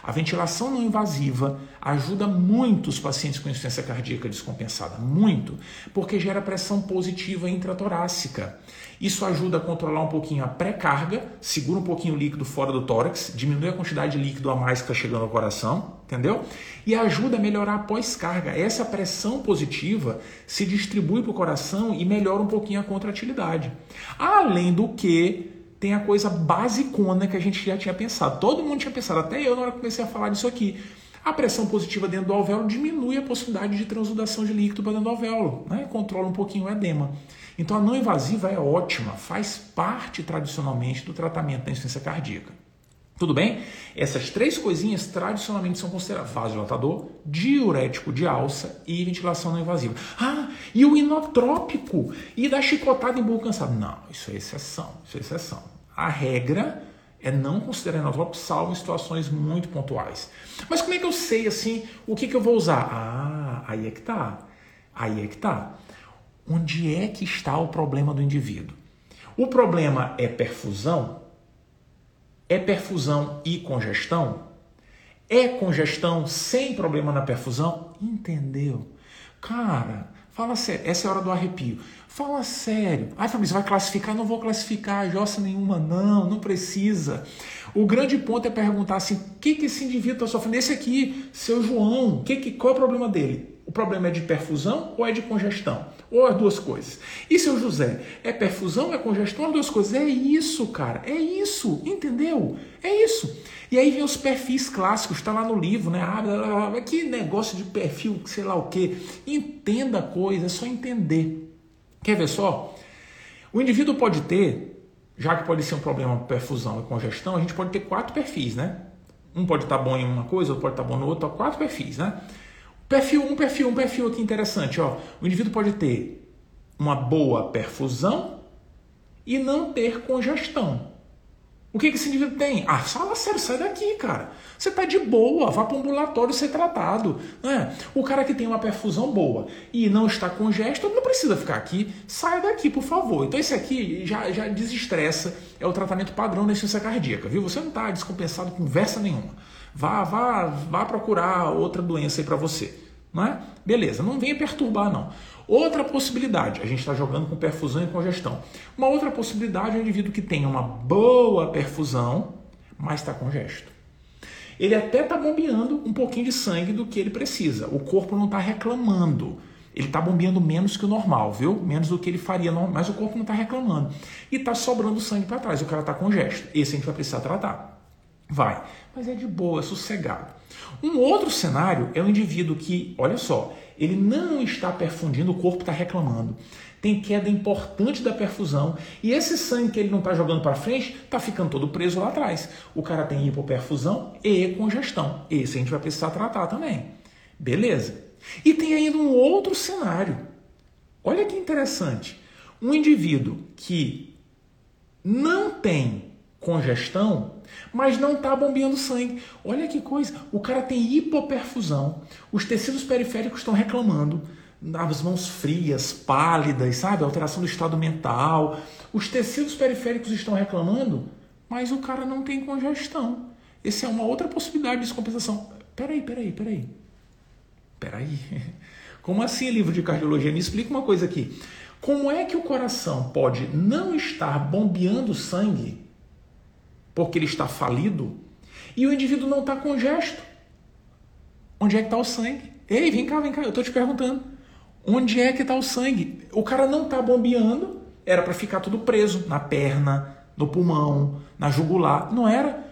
A ventilação não invasiva ajuda muito os pacientes com insuficiência cardíaca descompensada, muito, porque gera pressão positiva intratorácica. Isso ajuda a controlar um pouquinho a pré-carga, segura um pouquinho o líquido fora do tórax, diminui a quantidade de líquido a mais que está chegando ao coração, entendeu? E ajuda a melhorar a pós-carga. Essa pressão positiva se distribui para o coração e melhora um pouquinho a contratilidade. Além do que, tem a coisa basicona que a gente já tinha pensado. Todo mundo tinha pensado, até eu na hora que comecei a falar disso aqui. A pressão positiva dentro do alvéolo diminui a possibilidade de transudação de líquido para dentro do alvéolo, né? controla um pouquinho o edema. Então a não invasiva é ótima, faz parte tradicionalmente do tratamento da insuficiência cardíaca. Tudo bem? Essas três coisinhas tradicionalmente são consideradas vasodilatador, diurético de alça e ventilação não invasiva. Ah, e o inotrópico e da chicotada em burro cansado. Não, isso é exceção, isso é exceção. A regra é não considerar inotrópico salvo em situações muito pontuais. Mas como é que eu sei assim o que, que eu vou usar? Ah, aí é que tá. Aí é que tá. Onde é que está o problema do indivíduo? O problema é perfusão? É perfusão e congestão? É congestão sem problema na perfusão? Entendeu? Cara, fala sério. Essa é a hora do arrepio. Fala sério. Ai, Fabrício, vai classificar? Não vou classificar jossa nenhuma, não, não precisa. O grande ponto é perguntar assim: o que, que esse indivíduo está sofrendo? Esse aqui, seu João, que, que, qual é o problema dele? O problema é de perfusão ou é de congestão? Ou as duas coisas? E seu José, é perfusão, é congestão, as duas coisas? É isso, cara, é isso, entendeu? É isso. E aí vem os perfis clássicos, está lá no livro, né? Ah, que negócio de perfil, sei lá o quê. Entenda a coisa, é só entender. Quer ver só? O indivíduo pode ter, já que pode ser um problema perfusão e congestão, a gente pode ter quatro perfis, né? Um pode estar tá bom em uma coisa, outro pode estar tá bom no outro, quatro perfis, né? Perfil 1, um, perfil 1, um, perfil aqui interessante, ó. O indivíduo pode ter uma boa perfusão e não ter congestão. O que, que esse indivíduo tem? Ah, fala sério, sai daqui, cara. Você tá de boa, vá para o ambulatório ser tratado. Né? O cara que tem uma perfusão boa e não está congesto, não precisa ficar aqui. Saia daqui, por favor. Então esse aqui já, já desestressa, é o tratamento padrão da insuficiência cardíaca, viu? Você não está descompensado com conversa nenhuma. Vá, vá, vá procurar outra doença aí para você. Não é? Beleza, não venha perturbar, não. Outra possibilidade, a gente está jogando com perfusão e congestão. Uma outra possibilidade é o indivíduo que tem uma boa perfusão, mas está congesto. Ele até está bombeando um pouquinho de sangue do que ele precisa. O corpo não está reclamando. Ele está bombeando menos que o normal, viu? Menos do que ele faria, mas o corpo não está reclamando. E está sobrando sangue para trás. O cara está congesto. Esse a gente vai precisar tratar. Vai. Mas é de boa, é sossegado. Um outro cenário é o indivíduo que, olha só, ele não está perfundindo, o corpo está reclamando. Tem queda importante da perfusão e esse sangue que ele não está jogando para frente está ficando todo preso lá atrás. O cara tem hipoperfusão e congestão. Esse a gente vai precisar tratar também. Beleza. E tem ainda um outro cenário. Olha que interessante. Um indivíduo que não tem congestão, mas não está bombeando sangue. Olha que coisa, o cara tem hipoperfusão, os tecidos periféricos estão reclamando, as mãos frias, pálidas, sabe? Alteração do estado mental. Os tecidos periféricos estão reclamando, mas o cara não tem congestão. Essa é uma outra possibilidade de descompensação. Peraí, peraí, peraí. Peraí. Como assim, livro de cardiologia? Me explica uma coisa aqui. Como é que o coração pode não estar bombeando sangue porque ele está falido, e o indivíduo não está congesto. Onde é que está o sangue? Ei, vem cá, vem cá, eu estou te perguntando. Onde é que está o sangue? O cara não está bombeando, era para ficar tudo preso na perna, no pulmão, na jugular. Não era.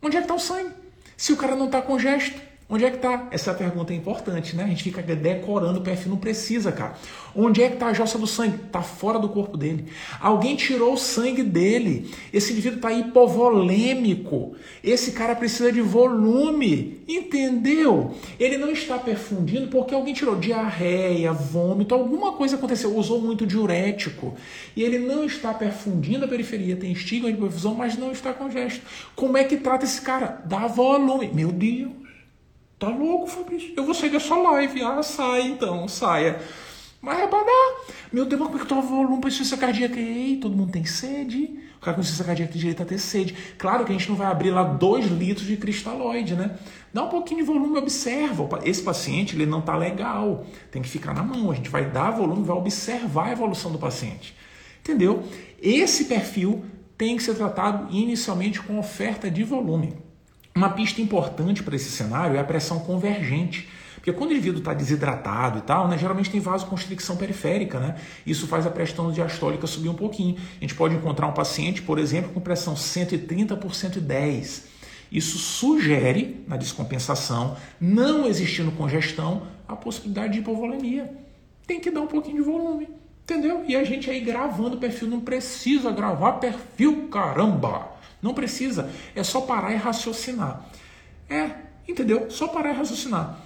Onde é que está o sangue? Se o cara não está congesto, Onde é que está? Essa pergunta é importante, né? A gente fica decorando o perfil, não precisa, cara. Onde é que está a jossa do sangue? Está fora do corpo dele. Alguém tirou o sangue dele. Esse indivíduo está hipovolêmico. Esse cara precisa de volume. Entendeu? Ele não está perfundindo porque alguém tirou diarreia, vômito, alguma coisa aconteceu. Usou muito diurético. E ele não está perfundindo a periferia. Tem estigma de perfusão, mas não está congesto. Como é que trata esse cara? Dá volume. Meu Deus. Tá louco, Fabrício? Eu vou sair dessa live. Ah, sai então, saia. Mas pra dar. Meu Deus, como é que tá o volume para insuficiência cardíaca? Ei, todo mundo tem sede. O cara com insuficiência cardíaca tem direito a ter sede. Claro que a gente não vai abrir lá 2 litros de cristalóide, né? Dá um pouquinho de volume, observa. Esse paciente, ele não tá legal. Tem que ficar na mão. A gente vai dar volume, vai observar a evolução do paciente. Entendeu? Esse perfil tem que ser tratado inicialmente com oferta de volume. Uma pista importante para esse cenário é a pressão convergente. Porque quando o indivíduo está desidratado e tal, né, geralmente tem vasoconstricção periférica, né? Isso faz a pressão diastólica subir um pouquinho. A gente pode encontrar um paciente, por exemplo, com pressão 130 por 110. Isso sugere, na descompensação, não existindo congestão, a possibilidade de hipovolemia. Tem que dar um pouquinho de volume, entendeu? E a gente aí gravando o perfil, não precisa gravar perfil, caramba! Não precisa, é só parar e raciocinar. É, entendeu? Só parar e raciocinar.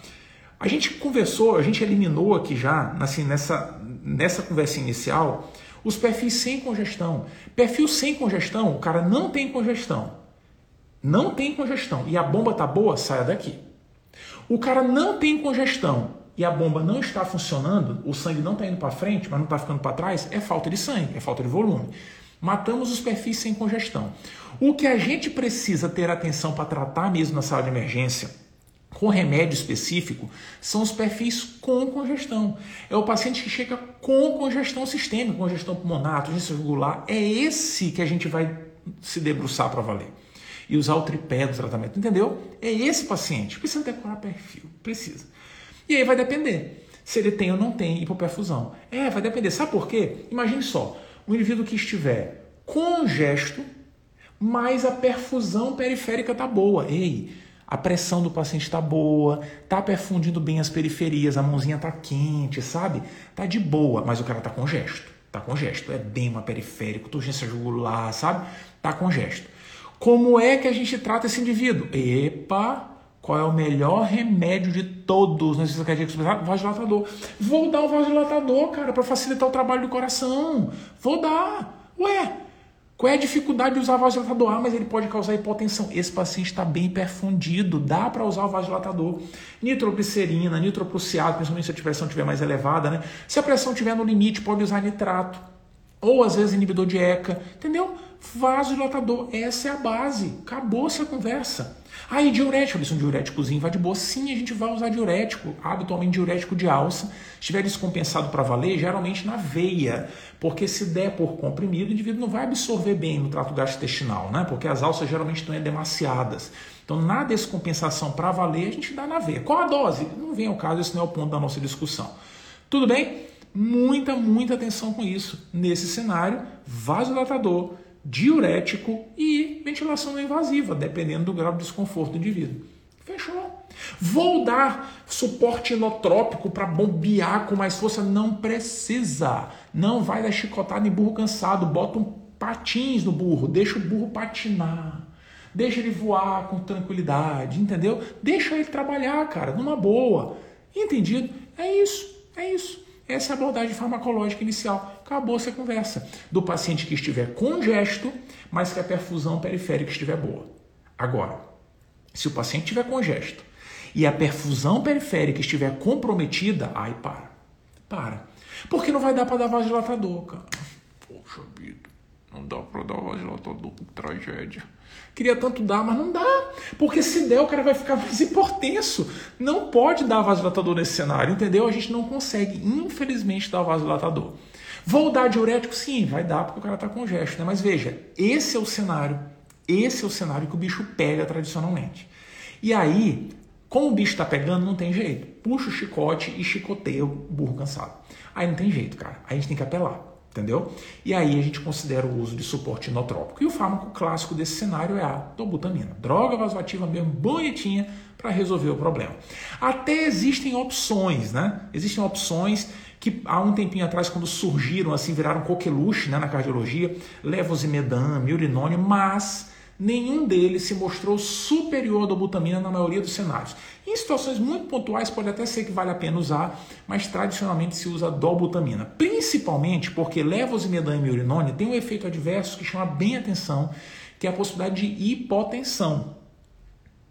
A gente conversou, a gente eliminou aqui já, assim, nessa, nessa conversa inicial, os perfis sem congestão. Perfil sem congestão, o cara não tem congestão. Não tem congestão. E a bomba tá boa, saia daqui. O cara não tem congestão e a bomba não está funcionando, o sangue não está indo para frente, mas não está ficando para trás, é falta de sangue, é falta de volume. Matamos os perfis sem congestão. O que a gente precisa ter atenção para tratar mesmo na sala de emergência, com remédio específico, são os perfis com congestão. É o paciente que chega com congestão sistêmica, congestão pulmonar, urgência regular. É esse que a gente vai se debruçar para valer. E usar o tripé do tratamento, entendeu? É esse paciente. Precisa decorar perfil, precisa. E aí vai depender se ele tem ou não tem hipoperfusão. É, vai depender. Sabe por quê? Imagine só, um indivíduo que estiver congesto, mas a perfusão periférica tá boa. Ei, a pressão do paciente está boa, tá perfundindo bem as periferias, a mãozinha tá quente, sabe? Tá de boa, mas o cara tá congesto. Tá congesto, é edema periférico, turgência jugular, sabe? Tá congesto. Como é que a gente trata esse indivíduo? Epa, qual é o melhor remédio de todos? Não sei se quer dizer vasodilatador. Vou dar o vasodilatador, cara, para facilitar o trabalho do coração. Vou dar. Ué, qual é a dificuldade de usar vasodilatador? Ah, mas ele pode causar hipotensão. Esse paciente está bem perfundido, dá para usar o vasodilatador. Nitroglicerina, nitroprusiado, principalmente se a pressão estiver mais elevada, né? Se a pressão estiver no limite, pode usar nitrato. Ou às vezes inibidor de ECA, entendeu? Vasodilatador, essa é a base. Acabou-se a conversa. Aí, diurético, isso um diuréticozinho vai de boa. Sim, a gente vai usar diurético, habitualmente diurético de alça. Se estiver descompensado para valer, geralmente na veia, porque se der por comprimido, o indivíduo não vai absorver bem no trato gastrointestinal, né? Porque as alças geralmente estão demasiadas. Então, na descompensação para valer, a gente dá na veia. Qual a dose? Não vem ao caso, esse não é o ponto da nossa discussão. Tudo bem? Muita, muita atenção com isso. Nesse cenário, vasodilatador diurético e ventilação não invasiva, dependendo do grau de desconforto do indivíduo. Fechou. Vou dar suporte inotrópico para bombear com mais força? Não precisa. Não vai dar chicotada em burro cansado. Bota um patins no burro, deixa o burro patinar. Deixa ele voar com tranquilidade, entendeu? Deixa ele trabalhar, cara, numa boa. Entendido? É isso, é isso. Essa é a abordagem farmacológica inicial. Acabou-se a conversa. Do paciente que estiver congesto, mas que a perfusão periférica estiver boa. Agora, se o paciente estiver congesto e a perfusão periférica estiver comprometida, aí para. Para. Porque não vai dar para dar vasodilatador, cara. Poxa vida, não dá para dar vasodilatador, tragédia. Queria tanto dar, mas não dá. Porque se der, o cara vai ficar mais hipotenso. Não pode dar vasodilatador nesse cenário, entendeu? A gente não consegue, infelizmente, dar vasodilatador. Vou dar diurético? Sim, vai dar porque o cara está com gesto, né? Mas veja, esse é o cenário, esse é o cenário que o bicho pega tradicionalmente. E aí, como o bicho está pegando, não tem jeito. Puxa o chicote e chicoteia o burro cansado. Aí não tem jeito, cara. Aí a gente tem que apelar entendeu? E aí a gente considera o uso de suporte inotrópico. E o fármaco clássico desse cenário é a dobutamina, droga vasoativa mesmo, bonitinha para resolver o problema. Até existem opções, né? Existem opções que há um tempinho atrás, quando surgiram, assim, viraram coqueluche né, na cardiologia, levosimedan, urinônio, mas nenhum deles se mostrou superior à dobutamina na maioria dos cenários. Em situações muito pontuais pode até ser que vale a pena usar, mas tradicionalmente se usa dobutamina, principalmente porque levosimedan e urinone tem um efeito adverso que chama bem atenção, que é a possibilidade de hipotensão.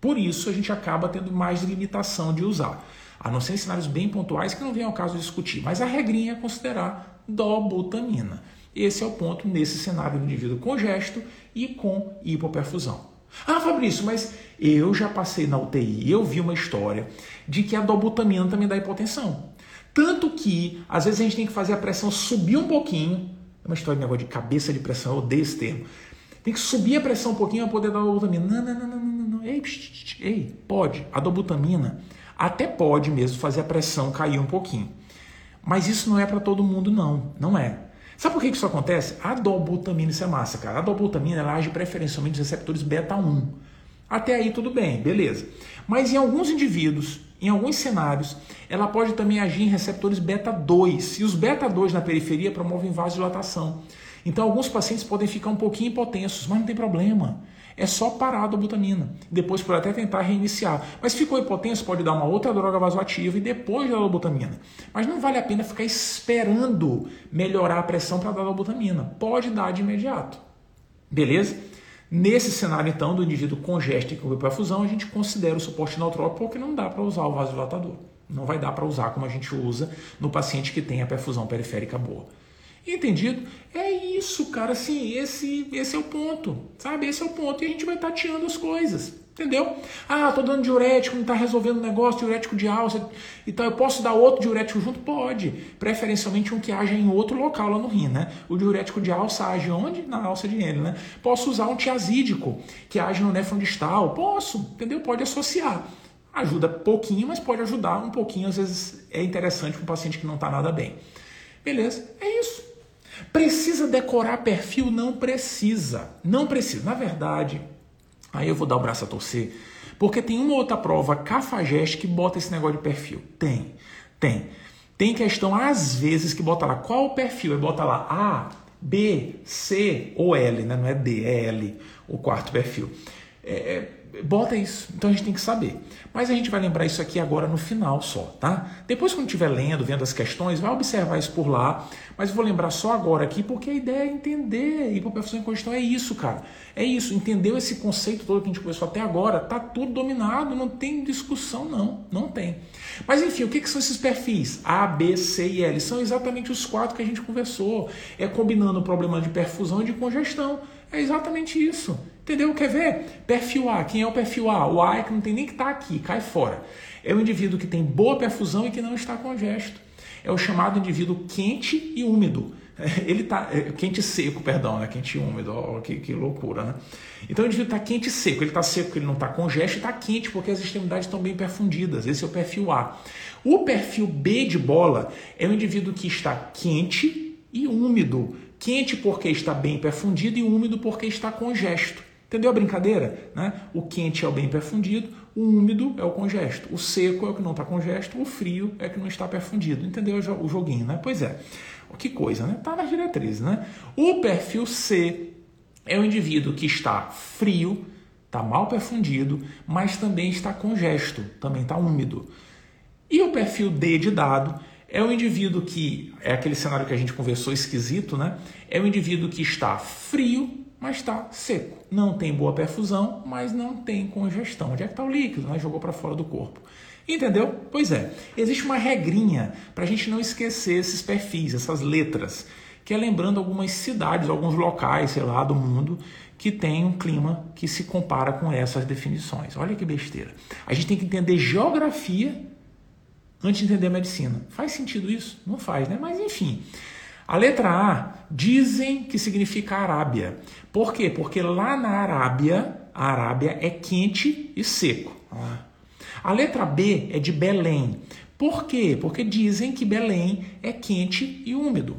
Por isso a gente acaba tendo mais limitação de usar, a não ser em cenários bem pontuais que não vem ao caso de discutir, mas a regrinha é considerar dobutamina. Esse é o ponto nesse cenário do indivíduo congesto e com hipoperfusão. Ah, Fabrício, mas eu já passei na UTI eu vi uma história de que a dobutamina também dá hipotensão. Tanto que, às vezes, a gente tem que fazer a pressão subir um pouquinho. É uma história de negócio de cabeça de pressão, eu odeio esse termo. Tem que subir a pressão um pouquinho para poder dar a dobutamina. Não, não, não, não, não, não. Ei, ei, pode. A dobutamina até pode mesmo fazer a pressão cair um pouquinho. Mas isso não é para todo mundo, não. Não é. Sabe por que isso acontece? A dobutamina, isso é massa, cara. A dobutamina ela age preferencialmente nos receptores beta 1. Até aí tudo bem, beleza. Mas em alguns indivíduos, em alguns cenários, ela pode também agir em receptores beta 2. E os beta 2 na periferia promovem vasodilatação. Então alguns pacientes podem ficar um pouquinho hipotensos, mas não tem problema. É só parar a dobutamina. Depois pode até tentar reiniciar. Mas ficou hipotenso, pode dar uma outra droga vasoativa e depois dar a dobutamina. Mas não vale a pena ficar esperando melhorar a pressão para dar a dobutamina. Pode dar de imediato. Beleza? Nesse cenário, então, do indivíduo congesto e com perfusão, a gente considera o suporte neutrópico porque não dá para usar o vasodilatador. Não vai dar para usar como a gente usa no paciente que tem a perfusão periférica boa. Entendido? É isso, cara. Assim, esse, esse é o ponto, sabe? Esse é o ponto. E a gente vai tateando as coisas, entendeu? Ah, tô dando diurético, não tá resolvendo o negócio, diurético de alça. Então eu posso dar outro diurético junto? Pode. Preferencialmente um que haja em outro local lá no rim, né? O diurético de alça age onde? Na alça de N, né? Posso usar um tiazídico que age no nefron distal? Posso, entendeu? Pode associar. Ajuda pouquinho, mas pode ajudar um pouquinho, às vezes é interessante para um paciente que não está nada bem. Beleza, é isso. Precisa decorar perfil? Não precisa. Não precisa. Na verdade, aí eu vou dar o braço a torcer, porque tem uma outra prova, Cafageste, que bota esse negócio de perfil. Tem, tem. Tem questão, às vezes, que bota lá qual o perfil, e bota lá A, B, C ou L, né? não é D, é L, o quarto perfil. É, é bota isso. Então a gente tem que saber. Mas a gente vai lembrar isso aqui agora no final só, tá? Depois, quando estiver lendo, vendo as questões, vai observar isso por lá. Mas vou lembrar só agora aqui, porque a ideia é entender. E professor em questão é isso, cara. É isso. Entendeu esse conceito todo que a gente conversou até agora? Tá tudo dominado, não tem discussão, não. Não tem. Mas enfim, o que, que são esses perfis? A, B, C e L. São exatamente os quatro que a gente conversou. É combinando o problema de perfusão e de congestão. É exatamente isso. Entendeu? Quer ver? Perfil A. Quem é o perfil A? O A é que não tem nem que estar tá aqui, cai fora. É o indivíduo que tem boa perfusão e que não está congesto. É o chamado indivíduo quente e úmido. Ele está é, quente e seco, perdão, né? Quente e úmido, oh, que, que loucura, né? Então o indivíduo está quente e seco. Ele está seco porque ele não está congesto e está quente porque as extremidades estão bem perfundidas. Esse é o perfil A. O perfil B de bola é o indivíduo que está quente e úmido. Quente porque está bem perfundido e úmido porque está congesto. Entendeu a brincadeira? Né? O quente é o bem perfundido, o úmido é o congesto, o seco é o que não está congesto, o frio é o que não está perfundido. Entendeu o joguinho, né? Pois é. Que coisa, né? Tá nas diretrizes, né? O perfil C é o indivíduo que está frio, está mal perfundido, mas também está congesto, também está úmido. E o perfil D de dado é o indivíduo que é aquele cenário que a gente conversou esquisito, né? É o indivíduo que está frio, mas está seco. Não tem boa perfusão, mas não tem congestão. Onde é que está o líquido? Né? Jogou para fora do corpo. Entendeu? Pois é. Existe uma regrinha para a gente não esquecer esses perfis, essas letras, que é lembrando algumas cidades, alguns locais, sei lá, do mundo, que tem um clima que se compara com essas definições. Olha que besteira. A gente tem que entender geografia antes de entender medicina. Faz sentido isso? Não faz, né? Mas enfim. A letra A dizem que significa Arábia. Por quê? Porque lá na Arábia, a Arábia é quente e seco. A letra B é de Belém. Por quê? Porque dizem que Belém é quente e úmido.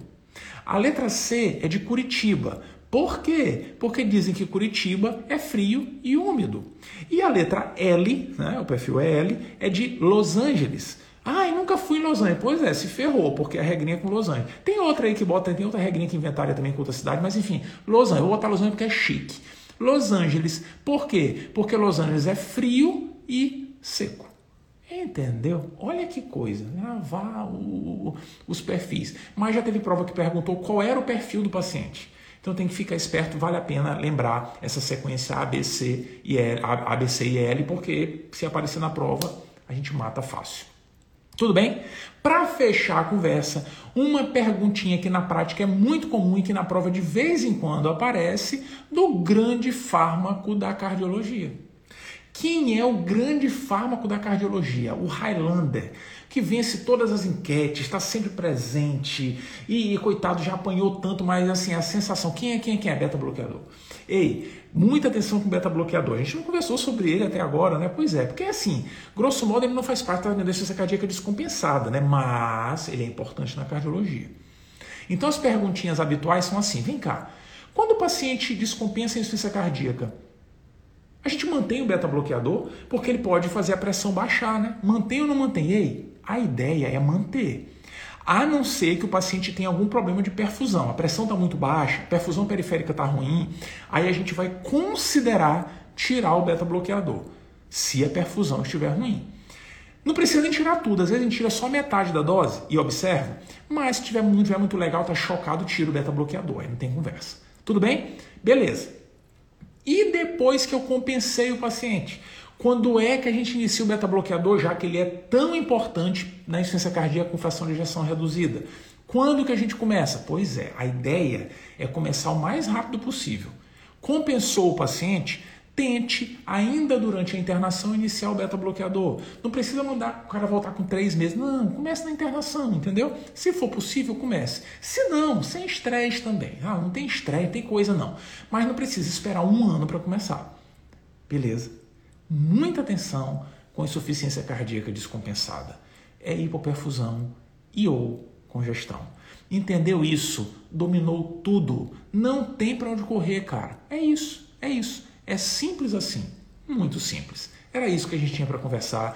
A letra C é de Curitiba. Por quê? Porque dizem que Curitiba é frio e úmido. E a letra L, né, o perfil é L, é de Los Angeles. Ah, eu nunca fui em Los Angeles. Pois é, se ferrou, porque a regrinha é com Angeles. Tem outra aí que bota, tem outra regrinha que inventaria também com outra cidade, mas enfim, Los Angeles. Eu vou botar Los Angeles porque é chique. Los Angeles, por quê? Porque Los Angeles é frio e seco. Entendeu? Olha que coisa. Lavar o, o, os perfis. Mas já teve prova que perguntou qual era o perfil do paciente. Então tem que ficar esperto, vale a pena lembrar essa sequência ABC e L, ABC e L, porque se aparecer na prova, a gente mata fácil. Tudo bem? Para fechar a conversa, uma perguntinha que na prática é muito comum e que na prova de vez em quando aparece do grande fármaco da cardiologia. Quem é o grande fármaco da cardiologia? O Highlander, que vence todas as enquetes, está sempre presente e, coitado, já apanhou tanto, mas assim, a sensação, quem é quem é quem é beta bloqueador? Ei, muita atenção com o beta bloqueador. A gente não conversou sobre ele até agora, né? Pois é, porque assim, grosso modo ele não faz parte da insuficiência cardíaca descompensada, né? Mas ele é importante na cardiologia. Então as perguntinhas habituais são assim: vem cá, quando o paciente descompensa a insuficiência cardíaca, a gente mantém o beta bloqueador porque ele pode fazer a pressão baixar, né? Mantém ou não mantém? Ei, a ideia é manter a não ser que o paciente tenha algum problema de perfusão. A pressão está muito baixa, a perfusão periférica está ruim, aí a gente vai considerar tirar o beta-bloqueador, se a perfusão estiver ruim. Não precisa nem tirar tudo, às vezes a gente tira só metade da dose e observa, mas se tiver muito, tiver muito legal, tá chocado, tira o beta-bloqueador, aí não tem conversa. Tudo bem? Beleza. E depois que eu compensei o paciente? Quando é que a gente inicia o beta-bloqueador, já que ele é tão importante na insuficiência cardíaca com fração de ejeção reduzida? Quando que a gente começa? Pois é, a ideia é começar o mais rápido possível. Compensou o paciente, tente, ainda durante a internação, iniciar o beta-bloqueador. Não precisa mandar o cara voltar com três meses. Não, comece na internação, entendeu? Se for possível, comece. Se não, sem estresse também. Ah, não tem estresse, tem coisa não. Mas não precisa esperar um ano para começar. Beleza? Muita atenção com insuficiência cardíaca descompensada? É hipoperfusão e ou congestão. Entendeu isso? Dominou tudo. Não tem para onde correr, cara. É isso, é isso. É simples assim. Muito simples. Era isso que a gente tinha para conversar.